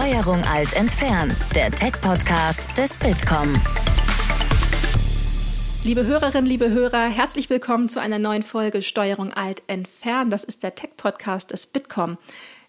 Steuerung Alt entfernen, der Tech-Podcast des Bitkom. Liebe Hörerinnen, liebe Hörer, herzlich willkommen zu einer neuen Folge Steuerung Alt entfernen. Das ist der Tech-Podcast des Bitkom.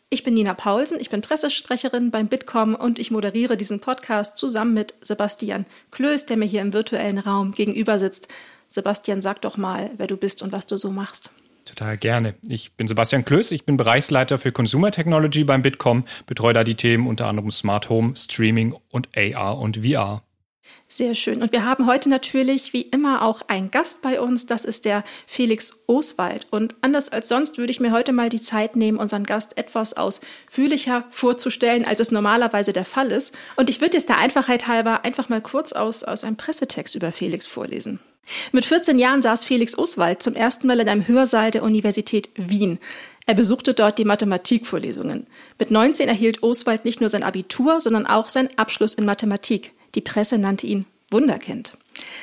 Ich bin Nina Paulsen, ich bin Pressesprecherin beim Bitkom und ich moderiere diesen Podcast zusammen mit Sebastian Klöß, der mir hier im virtuellen Raum gegenüber sitzt. Sebastian, sag doch mal, wer du bist und was du so machst. Total gerne. Ich bin Sebastian Klöß, ich bin Bereichsleiter für Consumer Technology beim Bitkom, betreue da die Themen unter anderem Smart Home, Streaming und AR und VR. Sehr schön. Und wir haben heute natürlich wie immer auch einen Gast bei uns. Das ist der Felix Oswald. Und anders als sonst würde ich mir heute mal die Zeit nehmen, unseren Gast etwas ausführlicher vorzustellen, als es normalerweise der Fall ist. Und ich würde jetzt der Einfachheit halber einfach mal kurz aus, aus einem Pressetext über Felix vorlesen. Mit 14 Jahren saß Felix Oswald zum ersten Mal in einem Hörsaal der Universität Wien. Er besuchte dort die Mathematikvorlesungen. Mit 19 erhielt Oswald nicht nur sein Abitur, sondern auch seinen Abschluss in Mathematik. Die Presse nannte ihn Wunderkind.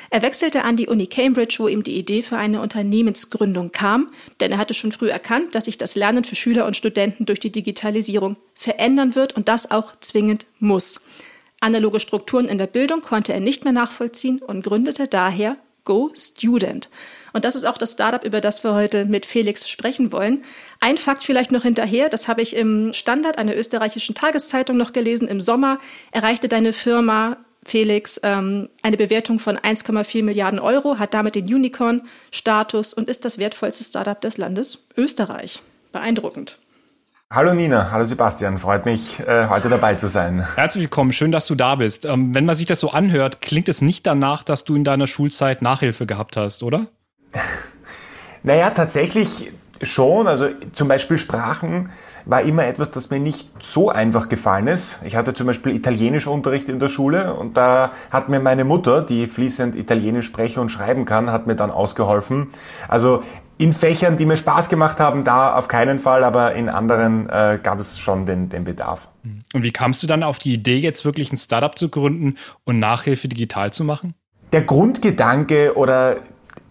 Er wechselte an die Uni Cambridge, wo ihm die Idee für eine Unternehmensgründung kam, denn er hatte schon früh erkannt, dass sich das Lernen für Schüler und Studenten durch die Digitalisierung verändern wird und das auch zwingend muss. Analoge Strukturen in der Bildung konnte er nicht mehr nachvollziehen und gründete daher Go Student. Und das ist auch das Startup, über das wir heute mit Felix sprechen wollen. Ein Fakt vielleicht noch hinterher, das habe ich im Standard einer österreichischen Tageszeitung noch gelesen. Im Sommer erreichte deine Firma Felix ähm, eine Bewertung von 1,4 Milliarden Euro, hat damit den Unicorn-Status und ist das wertvollste Startup des Landes Österreich. Beeindruckend. Hallo Nina, hallo Sebastian, freut mich, äh, heute dabei zu sein. Herzlich willkommen, schön, dass du da bist. Ähm, wenn man sich das so anhört, klingt es nicht danach, dass du in deiner Schulzeit Nachhilfe gehabt hast, oder? naja, tatsächlich schon. Also zum Beispiel Sprachen war immer etwas, das mir nicht so einfach gefallen ist. Ich hatte zum Beispiel Italienischunterricht in der Schule und da hat mir meine Mutter, die fließend Italienisch sprechen und schreiben kann, hat mir dann ausgeholfen. Also in Fächern, die mir Spaß gemacht haben, da auf keinen Fall, aber in anderen äh, gab es schon den, den Bedarf. Und wie kamst du dann auf die Idee, jetzt wirklich ein Startup zu gründen und Nachhilfe digital zu machen? Der Grundgedanke oder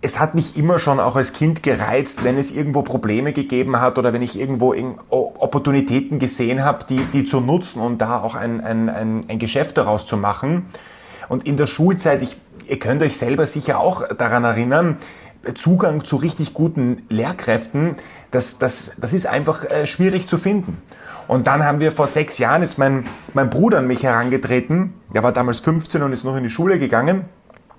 es hat mich immer schon auch als Kind gereizt, wenn es irgendwo Probleme gegeben hat oder wenn ich irgendwo Opportunitäten gesehen habe, die, die zu nutzen und da auch ein, ein, ein, ein Geschäft daraus zu machen. Und in der Schulzeit, ich, ihr könnt euch selber sicher auch daran erinnern, Zugang zu richtig guten Lehrkräften, das, das, das ist einfach äh, schwierig zu finden. Und dann haben wir vor sechs Jahren, ist mein, mein Bruder an mich herangetreten, der war damals 15 und ist noch in die Schule gegangen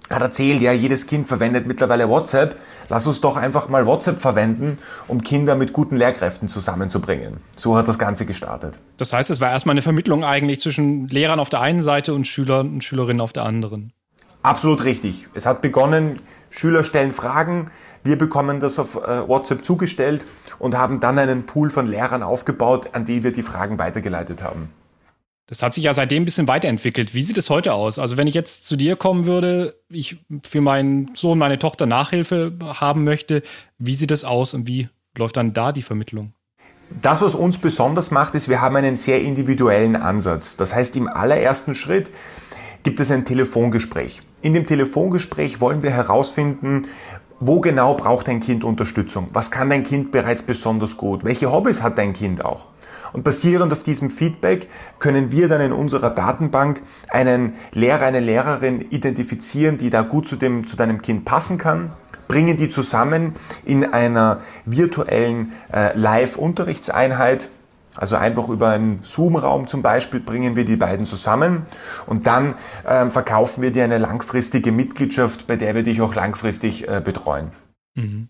hat erzählt, ja, jedes Kind verwendet mittlerweile WhatsApp. Lass uns doch einfach mal WhatsApp verwenden, um Kinder mit guten Lehrkräften zusammenzubringen. So hat das Ganze gestartet. Das heißt, es war erstmal eine Vermittlung eigentlich zwischen Lehrern auf der einen Seite und Schülern und Schülerinnen auf der anderen. Absolut richtig. Es hat begonnen, Schüler stellen Fragen, wir bekommen das auf äh, WhatsApp zugestellt und haben dann einen Pool von Lehrern aufgebaut, an die wir die Fragen weitergeleitet haben. Das hat sich ja seitdem ein bisschen weiterentwickelt. Wie sieht es heute aus? Also wenn ich jetzt zu dir kommen würde, ich für meinen Sohn, meine Tochter Nachhilfe haben möchte, wie sieht es aus und wie läuft dann da die Vermittlung? Das, was uns besonders macht, ist, wir haben einen sehr individuellen Ansatz. Das heißt, im allerersten Schritt gibt es ein Telefongespräch. In dem Telefongespräch wollen wir herausfinden, wo genau braucht dein Kind Unterstützung? Was kann dein Kind bereits besonders gut? Welche Hobbys hat dein Kind auch? Und basierend auf diesem Feedback können wir dann in unserer Datenbank einen Lehrer, eine Lehrerin identifizieren, die da gut zu, dem, zu deinem Kind passen kann, bringen die zusammen in einer virtuellen äh, Live-Unterrichtseinheit. Also einfach über einen Zoom-Raum zum Beispiel bringen wir die beiden zusammen und dann äh, verkaufen wir dir eine langfristige Mitgliedschaft, bei der wir dich auch langfristig äh, betreuen. Mhm.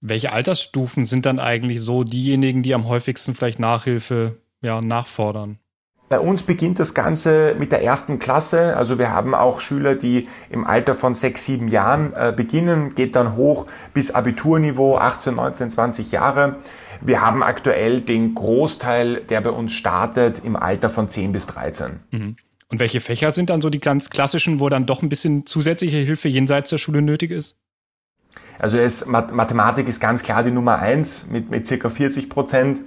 Welche Altersstufen sind dann eigentlich so diejenigen, die am häufigsten vielleicht Nachhilfe ja, nachfordern? Bei uns beginnt das Ganze mit der ersten Klasse. Also wir haben auch Schüler, die im Alter von sechs, sieben Jahren äh, beginnen, geht dann hoch bis Abiturniveau, 18, 19, 20 Jahre. Wir haben aktuell den Großteil, der bei uns startet, im Alter von 10 bis 13. Mhm. Und welche Fächer sind dann so die ganz klassischen, wo dann doch ein bisschen zusätzliche Hilfe jenseits der Schule nötig ist? Also es, Mathematik ist ganz klar die Nummer eins mit, mit circa 40 Prozent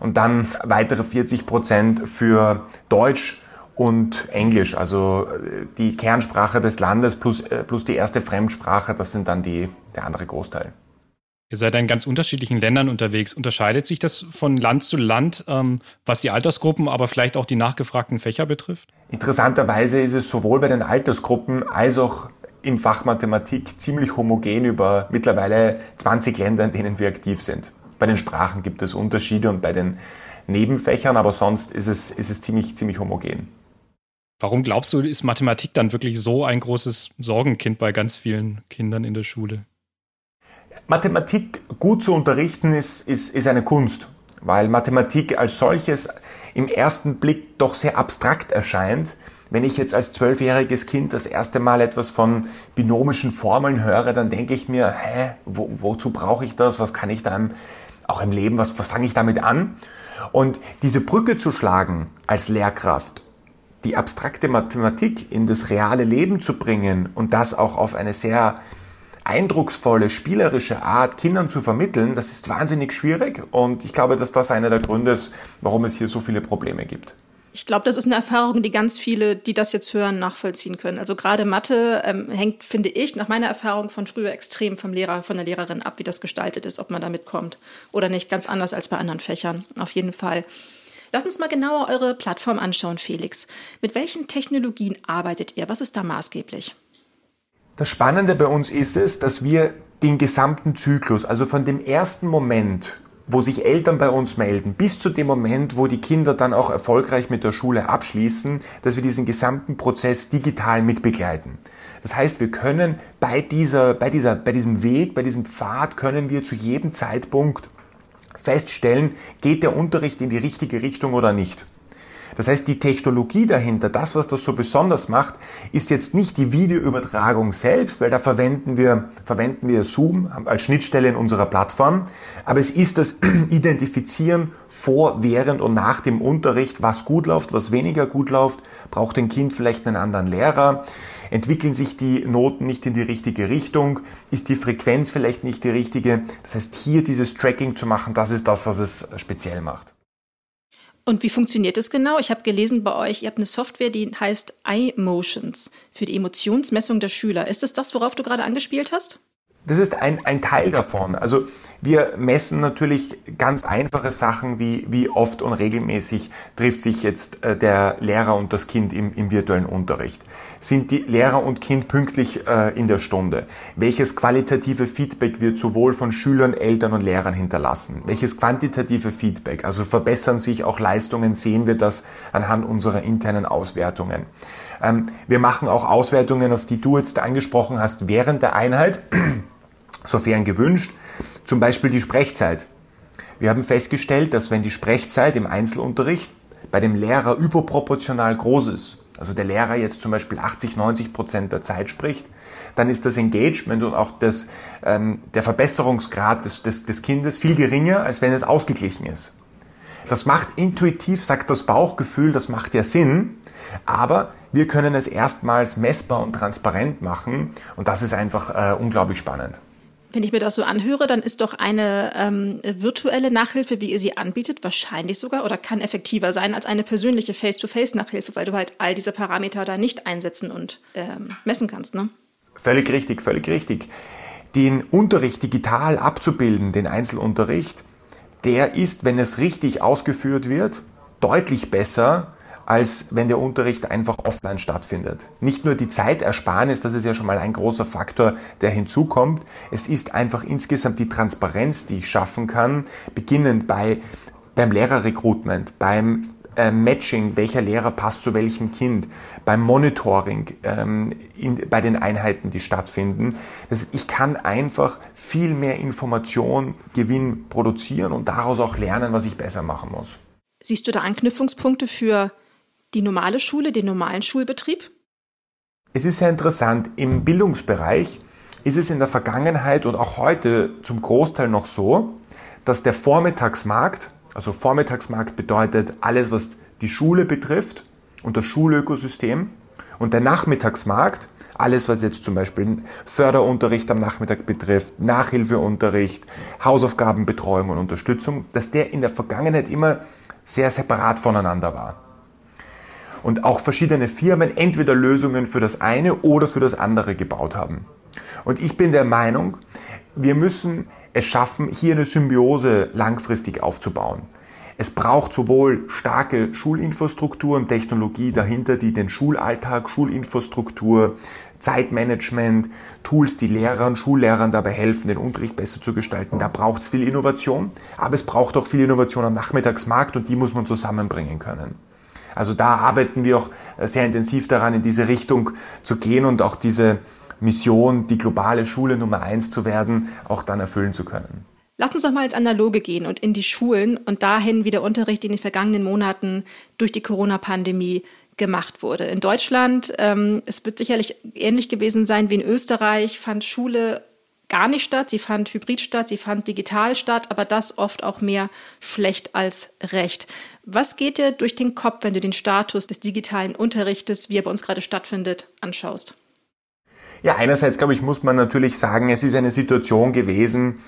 und dann weitere 40 Prozent für Deutsch und Englisch, also äh, die Kernsprache des Landes plus, äh, plus die erste Fremdsprache, das sind dann die, der andere Großteil. Ihr seid in ganz unterschiedlichen Ländern unterwegs. Unterscheidet sich das von Land zu Land, ähm, was die Altersgruppen, aber vielleicht auch die nachgefragten Fächer betrifft? Interessanterweise ist es sowohl bei den Altersgruppen als auch im Fach Mathematik ziemlich homogen über mittlerweile 20 Länder, in denen wir aktiv sind. Bei den Sprachen gibt es Unterschiede und bei den Nebenfächern, aber sonst ist es, ist es ziemlich, ziemlich homogen. Warum glaubst du, ist Mathematik dann wirklich so ein großes Sorgenkind bei ganz vielen Kindern in der Schule? Mathematik gut zu unterrichten ist, ist, ist eine Kunst, weil Mathematik als solches im ersten Blick doch sehr abstrakt erscheint. Wenn ich jetzt als zwölfjähriges Kind das erste Mal etwas von binomischen Formeln höre, dann denke ich mir, hä, wo, wozu brauche ich das? Was kann ich da auch im Leben, was, was fange ich damit an? Und diese Brücke zu schlagen als Lehrkraft, die abstrakte Mathematik in das reale Leben zu bringen und das auch auf eine sehr eindrucksvolle, spielerische Art Kindern zu vermitteln, das ist wahnsinnig schwierig und ich glaube, dass das einer der Gründe ist, warum es hier so viele Probleme gibt. Ich glaube, das ist eine Erfahrung, die ganz viele, die das jetzt hören, nachvollziehen können. Also gerade Mathe ähm, hängt, finde ich, nach meiner Erfahrung von früher extrem vom Lehrer, von der Lehrerin ab, wie das gestaltet ist, ob man damit kommt oder nicht. Ganz anders als bei anderen Fächern, auf jeden Fall. Lass uns mal genauer eure Plattform anschauen, Felix. Mit welchen Technologien arbeitet ihr? Was ist da maßgeblich? Das Spannende bei uns ist es, dass wir den gesamten Zyklus, also von dem ersten Moment, wo sich Eltern bei uns melden, bis zu dem Moment, wo die Kinder dann auch erfolgreich mit der Schule abschließen, dass wir diesen gesamten Prozess digital mitbegleiten. Das heißt, wir können bei dieser, bei dieser, bei diesem Weg, bei diesem Pfad können wir zu jedem Zeitpunkt feststellen, geht der Unterricht in die richtige Richtung oder nicht. Das heißt, die Technologie dahinter, das, was das so besonders macht, ist jetzt nicht die Videoübertragung selbst, weil da verwenden wir, verwenden wir Zoom als Schnittstelle in unserer Plattform, aber es ist das Identifizieren vor, während und nach dem Unterricht, was gut läuft, was weniger gut läuft, braucht ein Kind vielleicht einen anderen Lehrer, entwickeln sich die Noten nicht in die richtige Richtung, ist die Frequenz vielleicht nicht die richtige. Das heißt, hier dieses Tracking zu machen, das ist das, was es speziell macht. Und wie funktioniert das genau? Ich habe gelesen bei euch, ihr habt eine Software, die heißt iMotions für die Emotionsmessung der Schüler. Ist es das, worauf du gerade angespielt hast? Das ist ein, ein Teil davon. Also wir messen natürlich ganz einfache Sachen wie wie oft und regelmäßig trifft sich jetzt äh, der Lehrer und das Kind im, im virtuellen Unterricht. Sind die Lehrer und Kind pünktlich äh, in der Stunde? Welches qualitative Feedback wird sowohl von Schülern, Eltern und Lehrern hinterlassen? Welches quantitative Feedback? Also verbessern sich auch Leistungen? Sehen wir das anhand unserer internen Auswertungen? Ähm, wir machen auch Auswertungen, auf die du jetzt angesprochen hast, während der Einheit sofern gewünscht, zum Beispiel die Sprechzeit. Wir haben festgestellt, dass wenn die Sprechzeit im Einzelunterricht bei dem Lehrer überproportional groß ist, also der Lehrer jetzt zum Beispiel 80, 90 Prozent der Zeit spricht, dann ist das Engagement und auch das, ähm, der Verbesserungsgrad des, des, des Kindes viel geringer, als wenn es ausgeglichen ist. Das macht intuitiv, sagt das Bauchgefühl, das macht ja Sinn, aber wir können es erstmals messbar und transparent machen und das ist einfach äh, unglaublich spannend. Wenn ich mir das so anhöre, dann ist doch eine ähm, virtuelle Nachhilfe, wie ihr sie anbietet, wahrscheinlich sogar oder kann effektiver sein als eine persönliche Face-to-Face-Nachhilfe, weil du halt all diese Parameter da nicht einsetzen und ähm, messen kannst. Ne? Völlig richtig, völlig richtig. Den Unterricht digital abzubilden, den Einzelunterricht, der ist, wenn es richtig ausgeführt wird, deutlich besser als wenn der Unterricht einfach offline stattfindet. Nicht nur die Zeitersparnis, das ist ja schon mal ein großer Faktor, der hinzukommt. Es ist einfach insgesamt die Transparenz, die ich schaffen kann, beginnend bei, beim Lehrerrecruitment, beim äh, Matching, welcher Lehrer passt zu welchem Kind, beim Monitoring, ähm, in, bei den Einheiten, die stattfinden. Das ich kann einfach viel mehr Information, Gewinn produzieren und daraus auch lernen, was ich besser machen muss. Siehst du da Anknüpfungspunkte für die normale Schule, den normalen Schulbetrieb? Es ist sehr interessant. Im Bildungsbereich ist es in der Vergangenheit und auch heute zum Großteil noch so, dass der Vormittagsmarkt, also Vormittagsmarkt bedeutet alles, was die Schule betrifft und das Schulökosystem, und der Nachmittagsmarkt, alles, was jetzt zum Beispiel Förderunterricht am Nachmittag betrifft, Nachhilfeunterricht, Hausaufgabenbetreuung und Unterstützung, dass der in der Vergangenheit immer sehr separat voneinander war und auch verschiedene Firmen entweder Lösungen für das eine oder für das andere gebaut haben. Und ich bin der Meinung, wir müssen es schaffen, hier eine Symbiose langfristig aufzubauen. Es braucht sowohl starke Schulinfrastruktur und Technologie dahinter, die den Schulalltag, Schulinfrastruktur, Zeitmanagement, Tools, die Lehrern, Schullehrern dabei helfen, den Unterricht besser zu gestalten. Da braucht es viel Innovation, aber es braucht auch viel Innovation am Nachmittagsmarkt und die muss man zusammenbringen können. Also da arbeiten wir auch sehr intensiv daran, in diese Richtung zu gehen und auch diese Mission, die globale Schule Nummer eins zu werden, auch dann erfüllen zu können. Lass uns doch mal ins Analoge gehen und in die Schulen und dahin, wie der Unterricht in den vergangenen Monaten durch die Corona-Pandemie gemacht wurde. In Deutschland, ähm, es wird sicherlich ähnlich gewesen sein wie in Österreich, fand Schule gar nicht statt. Sie fand hybrid statt, sie fand digital statt, aber das oft auch mehr schlecht als recht. Was geht dir durch den Kopf, wenn du den Status des digitalen Unterrichtes, wie er bei uns gerade stattfindet, anschaust? Ja, einerseits, glaube ich, muss man natürlich sagen, es ist eine Situation gewesen,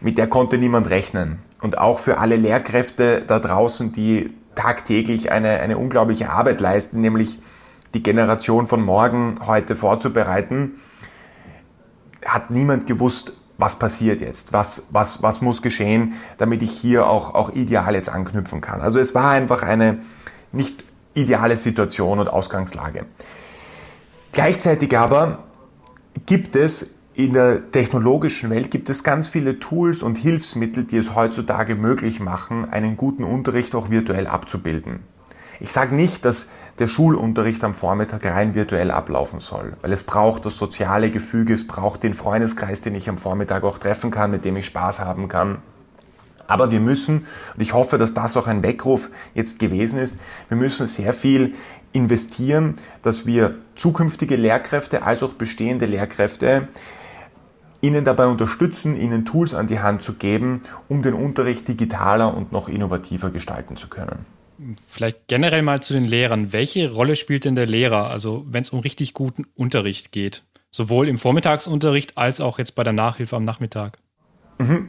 mit der konnte niemand rechnen. Und auch für alle Lehrkräfte da draußen, die tagtäglich eine, eine unglaubliche Arbeit leisten, nämlich die Generation von morgen heute vorzubereiten, hat niemand gewusst, was passiert jetzt, was, was, was muss geschehen, damit ich hier auch, auch ideal jetzt anknüpfen kann. Also es war einfach eine nicht ideale Situation und Ausgangslage. Gleichzeitig aber gibt es in der technologischen Welt gibt es ganz viele Tools und Hilfsmittel, die es heutzutage möglich machen, einen guten Unterricht auch virtuell abzubilden. Ich sage nicht, dass der Schulunterricht am Vormittag rein virtuell ablaufen soll, weil es braucht das soziale Gefüge, es braucht den Freundeskreis, den ich am Vormittag auch treffen kann, mit dem ich Spaß haben kann. Aber wir müssen, und ich hoffe, dass das auch ein Weckruf jetzt gewesen ist, wir müssen sehr viel investieren, dass wir zukünftige Lehrkräfte als auch bestehende Lehrkräfte ihnen dabei unterstützen, ihnen Tools an die Hand zu geben, um den Unterricht digitaler und noch innovativer gestalten zu können. Vielleicht generell mal zu den Lehrern. Welche Rolle spielt denn der Lehrer, also wenn es um richtig guten Unterricht geht? Sowohl im Vormittagsunterricht als auch jetzt bei der Nachhilfe am Nachmittag. Mhm.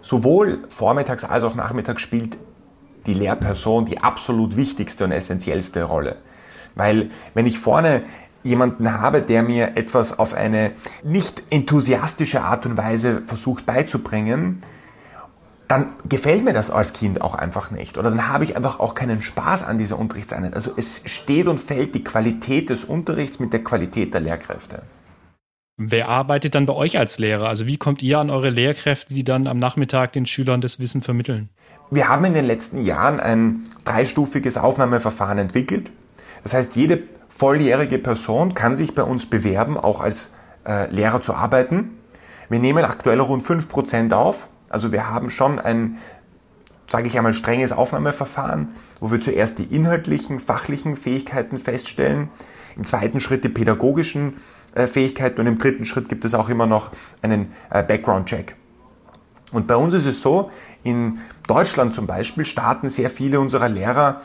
Sowohl vormittags als auch nachmittags spielt die Lehrperson die absolut wichtigste und essentiellste Rolle. Weil wenn ich vorne jemanden habe, der mir etwas auf eine nicht enthusiastische Art und Weise versucht beizubringen, dann gefällt mir das als Kind auch einfach nicht. Oder dann habe ich einfach auch keinen Spaß an dieser Unterrichtseinheit. Also es steht und fällt die Qualität des Unterrichts mit der Qualität der Lehrkräfte. Wer arbeitet dann bei euch als Lehrer? Also wie kommt ihr an eure Lehrkräfte, die dann am Nachmittag den Schülern das Wissen vermitteln? Wir haben in den letzten Jahren ein dreistufiges Aufnahmeverfahren entwickelt. Das heißt, jede volljährige Person kann sich bei uns bewerben, auch als äh, Lehrer zu arbeiten. Wir nehmen aktuell rund 5% auf. Also wir haben schon ein, sage ich einmal, strenges Aufnahmeverfahren, wo wir zuerst die inhaltlichen, fachlichen Fähigkeiten feststellen, im zweiten Schritt die pädagogischen äh, Fähigkeiten und im dritten Schritt gibt es auch immer noch einen äh, Background-Check. Und bei uns ist es so, in Deutschland zum Beispiel starten sehr viele unserer Lehrer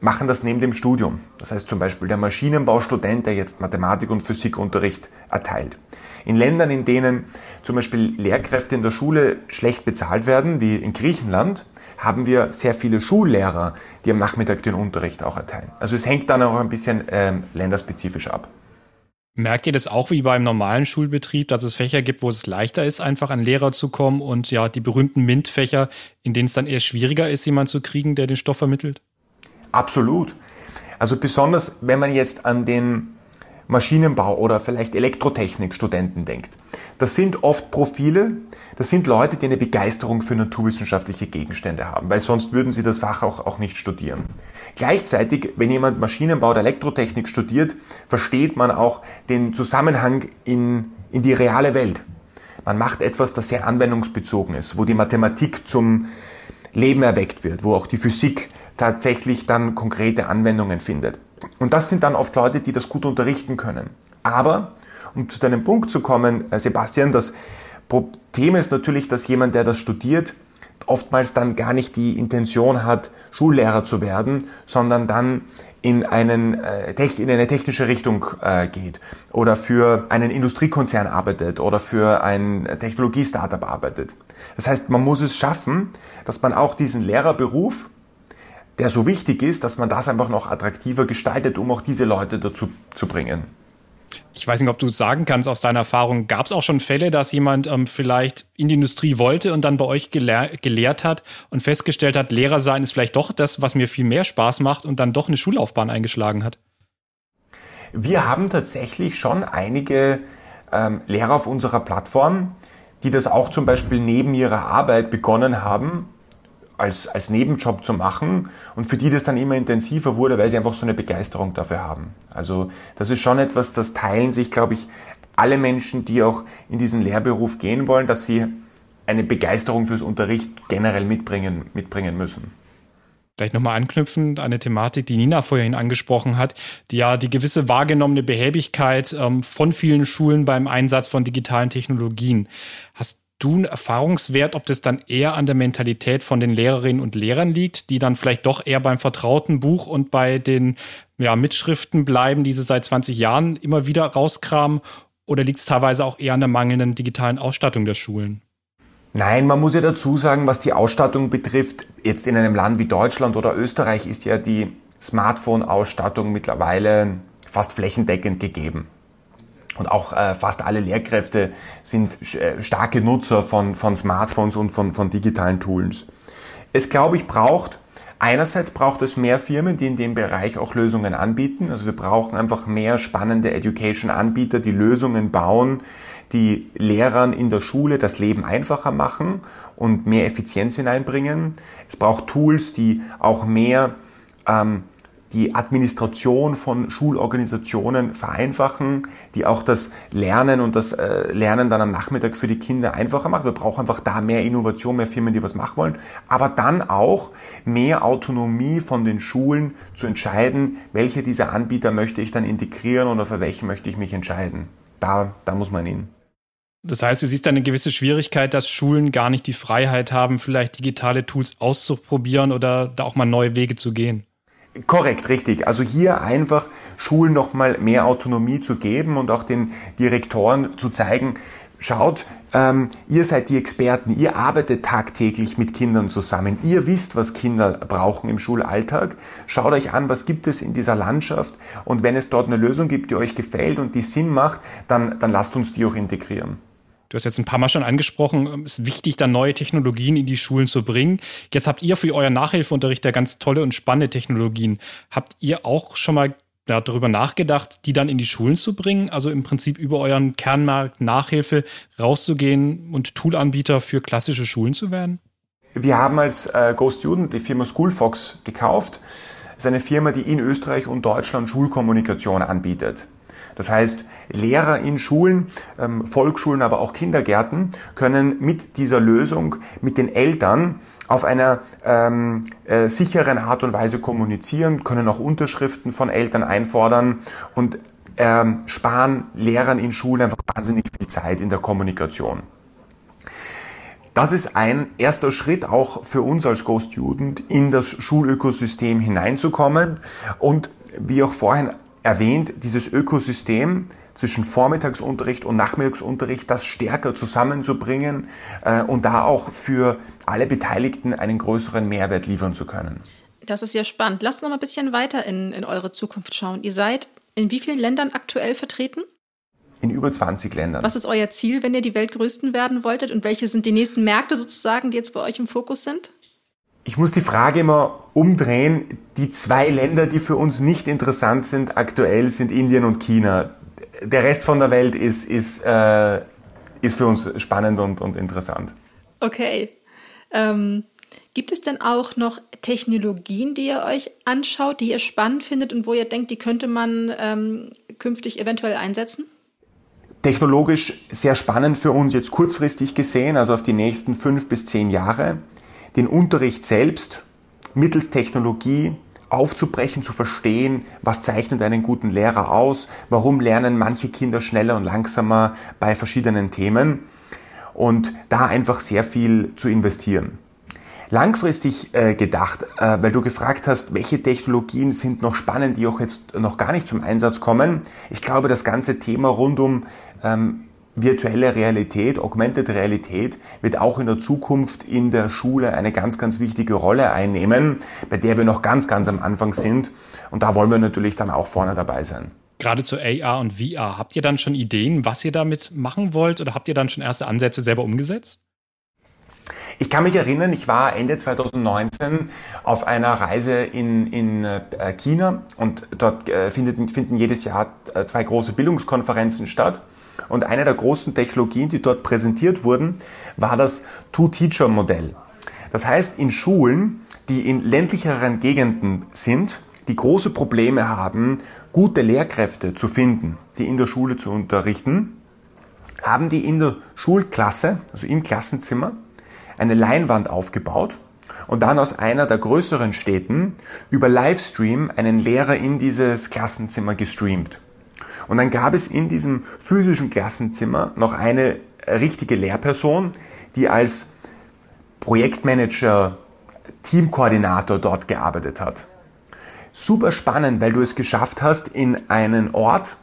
machen das neben dem Studium. Das heißt zum Beispiel der Maschinenbaustudent, der jetzt Mathematik- und Physikunterricht erteilt. In Ländern, in denen zum Beispiel Lehrkräfte in der Schule schlecht bezahlt werden, wie in Griechenland, haben wir sehr viele Schullehrer, die am Nachmittag den Unterricht auch erteilen. Also es hängt dann auch ein bisschen ähm, länderspezifisch ab. Merkt ihr das auch wie beim normalen Schulbetrieb, dass es Fächer gibt, wo es leichter ist, einfach an Lehrer zu kommen und ja, die berühmten MINT-Fächer, in denen es dann eher schwieriger ist, jemanden zu kriegen, der den Stoff vermittelt? Absolut. Also besonders, wenn man jetzt an den Maschinenbau oder vielleicht Elektrotechnik-Studenten denkt. Das sind oft Profile, das sind Leute, die eine Begeisterung für naturwissenschaftliche Gegenstände haben, weil sonst würden sie das Fach auch, auch nicht studieren. Gleichzeitig, wenn jemand Maschinenbau oder Elektrotechnik studiert, versteht man auch den Zusammenhang in, in die reale Welt. Man macht etwas, das sehr anwendungsbezogen ist, wo die Mathematik zum Leben erweckt wird, wo auch die Physik tatsächlich dann konkrete Anwendungen findet. Und das sind dann oft Leute, die das gut unterrichten können. Aber, um zu deinem Punkt zu kommen, äh, Sebastian, das Problem ist natürlich, dass jemand, der das studiert, oftmals dann gar nicht die Intention hat, Schullehrer zu werden, sondern dann in, einen, äh, in eine technische Richtung äh, geht oder für einen Industriekonzern arbeitet oder für ein Technologie-Startup arbeitet. Das heißt, man muss es schaffen, dass man auch diesen Lehrerberuf der so wichtig ist, dass man das einfach noch attraktiver gestaltet, um auch diese Leute dazu zu bringen. Ich weiß nicht, ob du es sagen kannst aus deiner Erfahrung. Gab es auch schon Fälle, dass jemand ähm, vielleicht in die Industrie wollte und dann bei euch gelehr gelehrt hat und festgestellt hat, Lehrer sein ist vielleicht doch das, was mir viel mehr Spaß macht und dann doch eine Schullaufbahn eingeschlagen hat? Wir haben tatsächlich schon einige ähm, Lehrer auf unserer Plattform, die das auch zum Beispiel neben ihrer Arbeit begonnen haben, als, als Nebenjob zu machen und für die das dann immer intensiver wurde, weil sie einfach so eine Begeisterung dafür haben. Also das ist schon etwas, das teilen sich, glaube ich, alle Menschen, die auch in diesen Lehrberuf gehen wollen, dass sie eine Begeisterung fürs Unterricht generell mitbringen, mitbringen müssen. Vielleicht nochmal anknüpfend an eine Thematik, die Nina vorhin angesprochen hat, die ja die gewisse wahrgenommene Behäbigkeit ähm, von vielen Schulen beim Einsatz von digitalen Technologien. Hast du einen Erfahrungswert, ob das dann eher an der Mentalität von den Lehrerinnen und Lehrern liegt, die dann vielleicht doch eher beim vertrauten Buch und bei den ja, Mitschriften bleiben, die sie seit 20 Jahren immer wieder rauskramen? Oder liegt es teilweise auch eher an der mangelnden digitalen Ausstattung der Schulen? Nein, man muss ja dazu sagen, was die Ausstattung betrifft, jetzt in einem Land wie Deutschland oder Österreich ist ja die Smartphone-Ausstattung mittlerweile fast flächendeckend gegeben. Und auch äh, fast alle Lehrkräfte sind äh, starke Nutzer von, von Smartphones und von, von digitalen Tools. Es, glaube ich, braucht, einerseits braucht es mehr Firmen, die in dem Bereich auch Lösungen anbieten. Also wir brauchen einfach mehr spannende Education-Anbieter, die Lösungen bauen, die Lehrern in der Schule das Leben einfacher machen und mehr Effizienz hineinbringen. Es braucht Tools, die auch mehr ähm, die Administration von Schulorganisationen vereinfachen, die auch das Lernen und das äh, Lernen dann am Nachmittag für die Kinder einfacher machen. Wir brauchen einfach da mehr Innovation, mehr Firmen, die was machen wollen, aber dann auch mehr Autonomie von den Schulen zu entscheiden, welche dieser Anbieter möchte ich dann integrieren oder für welche möchte ich mich entscheiden. Da, da muss man hin. Das heißt, du siehst eine gewisse Schwierigkeit, dass Schulen gar nicht die Freiheit haben, vielleicht digitale Tools auszuprobieren oder da auch mal neue Wege zu gehen. Korrekt, richtig. Also hier einfach Schulen nochmal mehr Autonomie zu geben und auch den Direktoren zu zeigen, schaut, ähm, ihr seid die Experten, ihr arbeitet tagtäglich mit Kindern zusammen, ihr wisst, was Kinder brauchen im Schulalltag, schaut euch an, was gibt es in dieser Landschaft und wenn es dort eine Lösung gibt, die euch gefällt und die Sinn macht, dann, dann lasst uns die auch integrieren. Hast jetzt ein paar Mal schon angesprochen, es ist wichtig, da neue Technologien in die Schulen zu bringen. Jetzt habt ihr für euren Nachhilfeunterricht ja ganz tolle und spannende Technologien. Habt ihr auch schon mal darüber nachgedacht, die dann in die Schulen zu bringen? Also im Prinzip über euren Kernmarkt Nachhilfe rauszugehen und Toolanbieter für klassische Schulen zu werden? Wir haben als äh, Go Student die Firma Schoolfox gekauft. Das ist eine Firma, die in Österreich und Deutschland Schulkommunikation anbietet. Das heißt, Lehrer in Schulen, ähm, Volksschulen, aber auch Kindergärten können mit dieser Lösung mit den Eltern auf einer ähm, äh, sicheren Art und Weise kommunizieren, können auch Unterschriften von Eltern einfordern und ähm, sparen Lehrern in Schulen einfach wahnsinnig viel Zeit in der Kommunikation. Das ist ein erster Schritt auch für uns als Go Student in das Schulökosystem hineinzukommen und wie auch vorhin erwähnt, dieses Ökosystem zwischen Vormittagsunterricht und Nachmittagsunterricht, das stärker zusammenzubringen äh, und da auch für alle Beteiligten einen größeren Mehrwert liefern zu können. Das ist ja spannend. Lasst noch mal ein bisschen weiter in, in eure Zukunft schauen. Ihr seid in wie vielen Ländern aktuell vertreten? In über 20 Ländern. Was ist euer Ziel, wenn ihr die Weltgrößten werden wolltet? Und welche sind die nächsten Märkte sozusagen, die jetzt bei euch im Fokus sind? Ich muss die Frage immer umdrehen. Die zwei Länder, die für uns nicht interessant sind aktuell, sind Indien und China. Der Rest von der Welt ist, ist, äh, ist für uns spannend und, und interessant. Okay. Ähm, gibt es denn auch noch Technologien, die ihr euch anschaut, die ihr spannend findet und wo ihr denkt, die könnte man ähm, künftig eventuell einsetzen? Technologisch sehr spannend für uns jetzt kurzfristig gesehen, also auf die nächsten fünf bis zehn Jahre den Unterricht selbst mittels Technologie aufzubrechen, zu verstehen, was zeichnet einen guten Lehrer aus, warum lernen manche Kinder schneller und langsamer bei verschiedenen Themen und da einfach sehr viel zu investieren. Langfristig äh, gedacht, äh, weil du gefragt hast, welche Technologien sind noch spannend, die auch jetzt noch gar nicht zum Einsatz kommen. Ich glaube, das ganze Thema rund um ähm, virtuelle Realität, Augmented Realität wird auch in der Zukunft in der Schule eine ganz, ganz wichtige Rolle einnehmen, bei der wir noch ganz, ganz am Anfang sind. Und da wollen wir natürlich dann auch vorne dabei sein. Gerade zu AR und VR, habt ihr dann schon Ideen, was ihr damit machen wollt oder habt ihr dann schon erste Ansätze selber umgesetzt? Ich kann mich erinnern, ich war Ende 2019 auf einer Reise in, in äh, China und dort äh, findet, finden jedes Jahr äh, zwei große Bildungskonferenzen statt. Und eine der großen Technologien, die dort präsentiert wurden, war das Two-Teacher-Modell. Das heißt, in Schulen, die in ländlicheren Gegenden sind, die große Probleme haben, gute Lehrkräfte zu finden, die in der Schule zu unterrichten, haben die in der Schulklasse, also im Klassenzimmer, eine Leinwand aufgebaut und dann aus einer der größeren Städten über Livestream einen Lehrer in dieses Klassenzimmer gestreamt. Und dann gab es in diesem physischen Klassenzimmer noch eine richtige Lehrperson, die als Projektmanager, Teamkoordinator dort gearbeitet hat. Super spannend, weil du es geschafft hast, in einen Ort,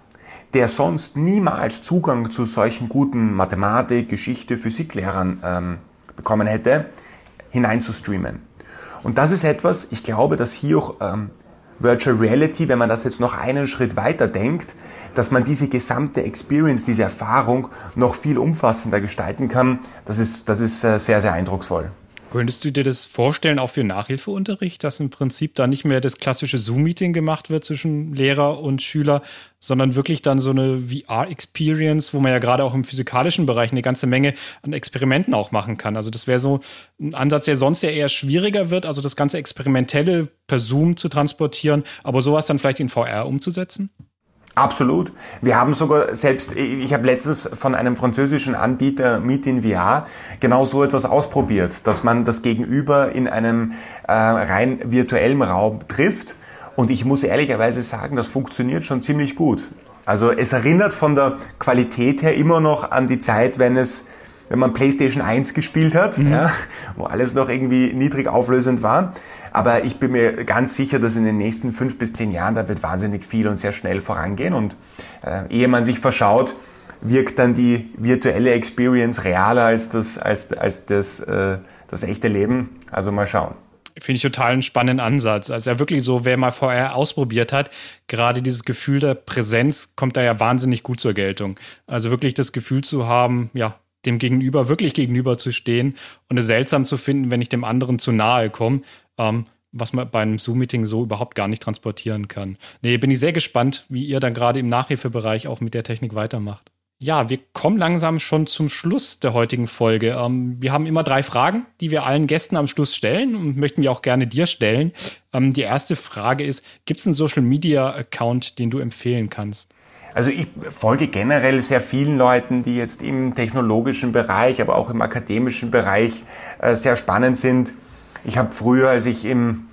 der sonst niemals Zugang zu solchen guten Mathematik, Geschichte, Physiklehrern ähm, bekommen hätte, hineinzustreamen. Und das ist etwas, ich glaube, dass hier auch ähm, Virtual Reality, wenn man das jetzt noch einen Schritt weiter denkt, dass man diese gesamte Experience, diese Erfahrung noch viel umfassender gestalten kann, das ist, das ist äh, sehr, sehr eindrucksvoll. Könntest du dir das vorstellen, auch für Nachhilfeunterricht, dass im Prinzip da nicht mehr das klassische Zoom-Meeting gemacht wird zwischen Lehrer und Schüler, sondern wirklich dann so eine VR-Experience, wo man ja gerade auch im physikalischen Bereich eine ganze Menge an Experimenten auch machen kann. Also das wäre so ein Ansatz, der sonst ja eher schwieriger wird, also das ganze Experimentelle per Zoom zu transportieren, aber sowas dann vielleicht in VR umzusetzen? Absolut. Wir haben sogar selbst, ich habe letztens von einem französischen Anbieter Meet in VR genau so etwas ausprobiert, dass man das Gegenüber in einem äh, rein virtuellen Raum trifft. Und ich muss ehrlicherweise sagen, das funktioniert schon ziemlich gut. Also es erinnert von der Qualität her immer noch an die Zeit, wenn es wenn man PlayStation 1 gespielt hat, mhm. ja, wo alles noch irgendwie niedrig auflösend war. Aber ich bin mir ganz sicher, dass in den nächsten fünf bis zehn Jahren, da wird wahnsinnig viel und sehr schnell vorangehen. Und äh, ehe man sich verschaut, wirkt dann die virtuelle Experience realer als das, als, als das, äh, das echte Leben. Also mal schauen. Finde ich total einen spannenden Ansatz. Also ja wirklich so, wer mal vorher ausprobiert hat, gerade dieses Gefühl der Präsenz kommt da ja wahnsinnig gut zur Geltung. Also wirklich das Gefühl zu haben, ja, dem Gegenüber wirklich gegenüber zu stehen und es seltsam zu finden, wenn ich dem anderen zu nahe komme ähm, was man bei einem Zoom-Meeting so überhaupt gar nicht transportieren kann. Nee, bin ich sehr gespannt, wie ihr dann gerade im Nachhilfebereich auch mit der Technik weitermacht. Ja, wir kommen langsam schon zum Schluss der heutigen Folge. Ähm, wir haben immer drei Fragen, die wir allen Gästen am Schluss stellen und möchten wir auch gerne dir stellen. Ähm, die erste Frage ist, gibt es einen Social-Media-Account, den du empfehlen kannst? Also ich folge generell sehr vielen Leuten, die jetzt im technologischen Bereich, aber auch im akademischen Bereich äh, sehr spannend sind. Ich habe früher, als ich im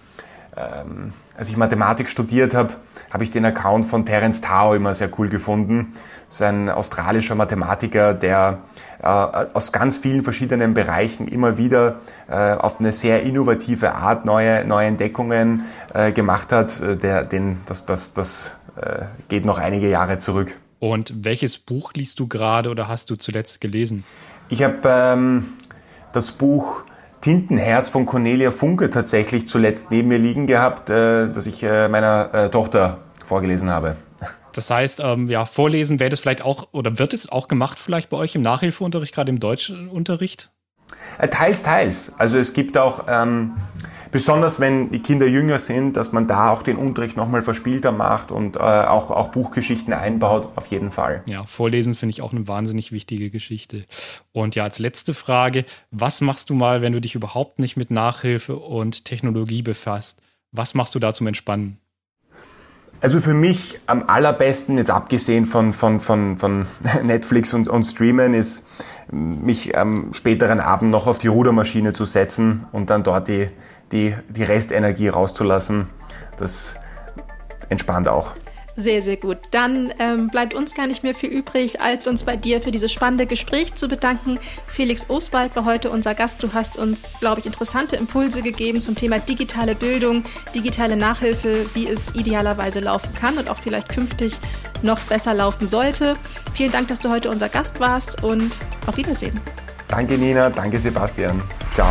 ähm, als ich Mathematik studiert habe, habe ich den Account von Terence Tao immer sehr cool gefunden. Das ist ein australischer Mathematiker, der äh, aus ganz vielen verschiedenen Bereichen immer wieder äh, auf eine sehr innovative Art neue, neue Entdeckungen äh, gemacht hat. Äh, der, den, das das, das äh, geht noch einige Jahre zurück. Und welches Buch liest du gerade oder hast du zuletzt gelesen? Ich habe ähm, das Buch Tintenherz von Cornelia Funke tatsächlich zuletzt neben mir liegen gehabt, äh, das ich äh, meiner äh, Tochter vorgelesen habe. Das heißt, ähm, ja, vorlesen wäre das vielleicht auch, oder wird es auch gemacht vielleicht bei euch im Nachhilfeunterricht, gerade im Deutschunterricht? Äh, teils, teils. Also es gibt auch ähm, Besonders wenn die Kinder jünger sind, dass man da auch den Unterricht nochmal verspielter macht und äh, auch, auch Buchgeschichten einbaut, auf jeden Fall. Ja, Vorlesen finde ich auch eine wahnsinnig wichtige Geschichte. Und ja, als letzte Frage, was machst du mal, wenn du dich überhaupt nicht mit Nachhilfe und Technologie befasst? Was machst du da zum Entspannen? Also für mich am allerbesten, jetzt abgesehen von, von, von, von Netflix und, und Streamen, ist mich am späteren Abend noch auf die Rudermaschine zu setzen und dann dort die, die, die Restenergie rauszulassen. Das entspannt auch. Sehr, sehr gut. Dann ähm, bleibt uns gar nicht mehr viel übrig, als uns bei dir für dieses spannende Gespräch zu bedanken. Felix Oswald war heute unser Gast. Du hast uns, glaube ich, interessante Impulse gegeben zum Thema digitale Bildung, digitale Nachhilfe, wie es idealerweise laufen kann und auch vielleicht künftig noch besser laufen sollte. Vielen Dank, dass du heute unser Gast warst und auf Wiedersehen. Danke, Nina. Danke, Sebastian. Ciao.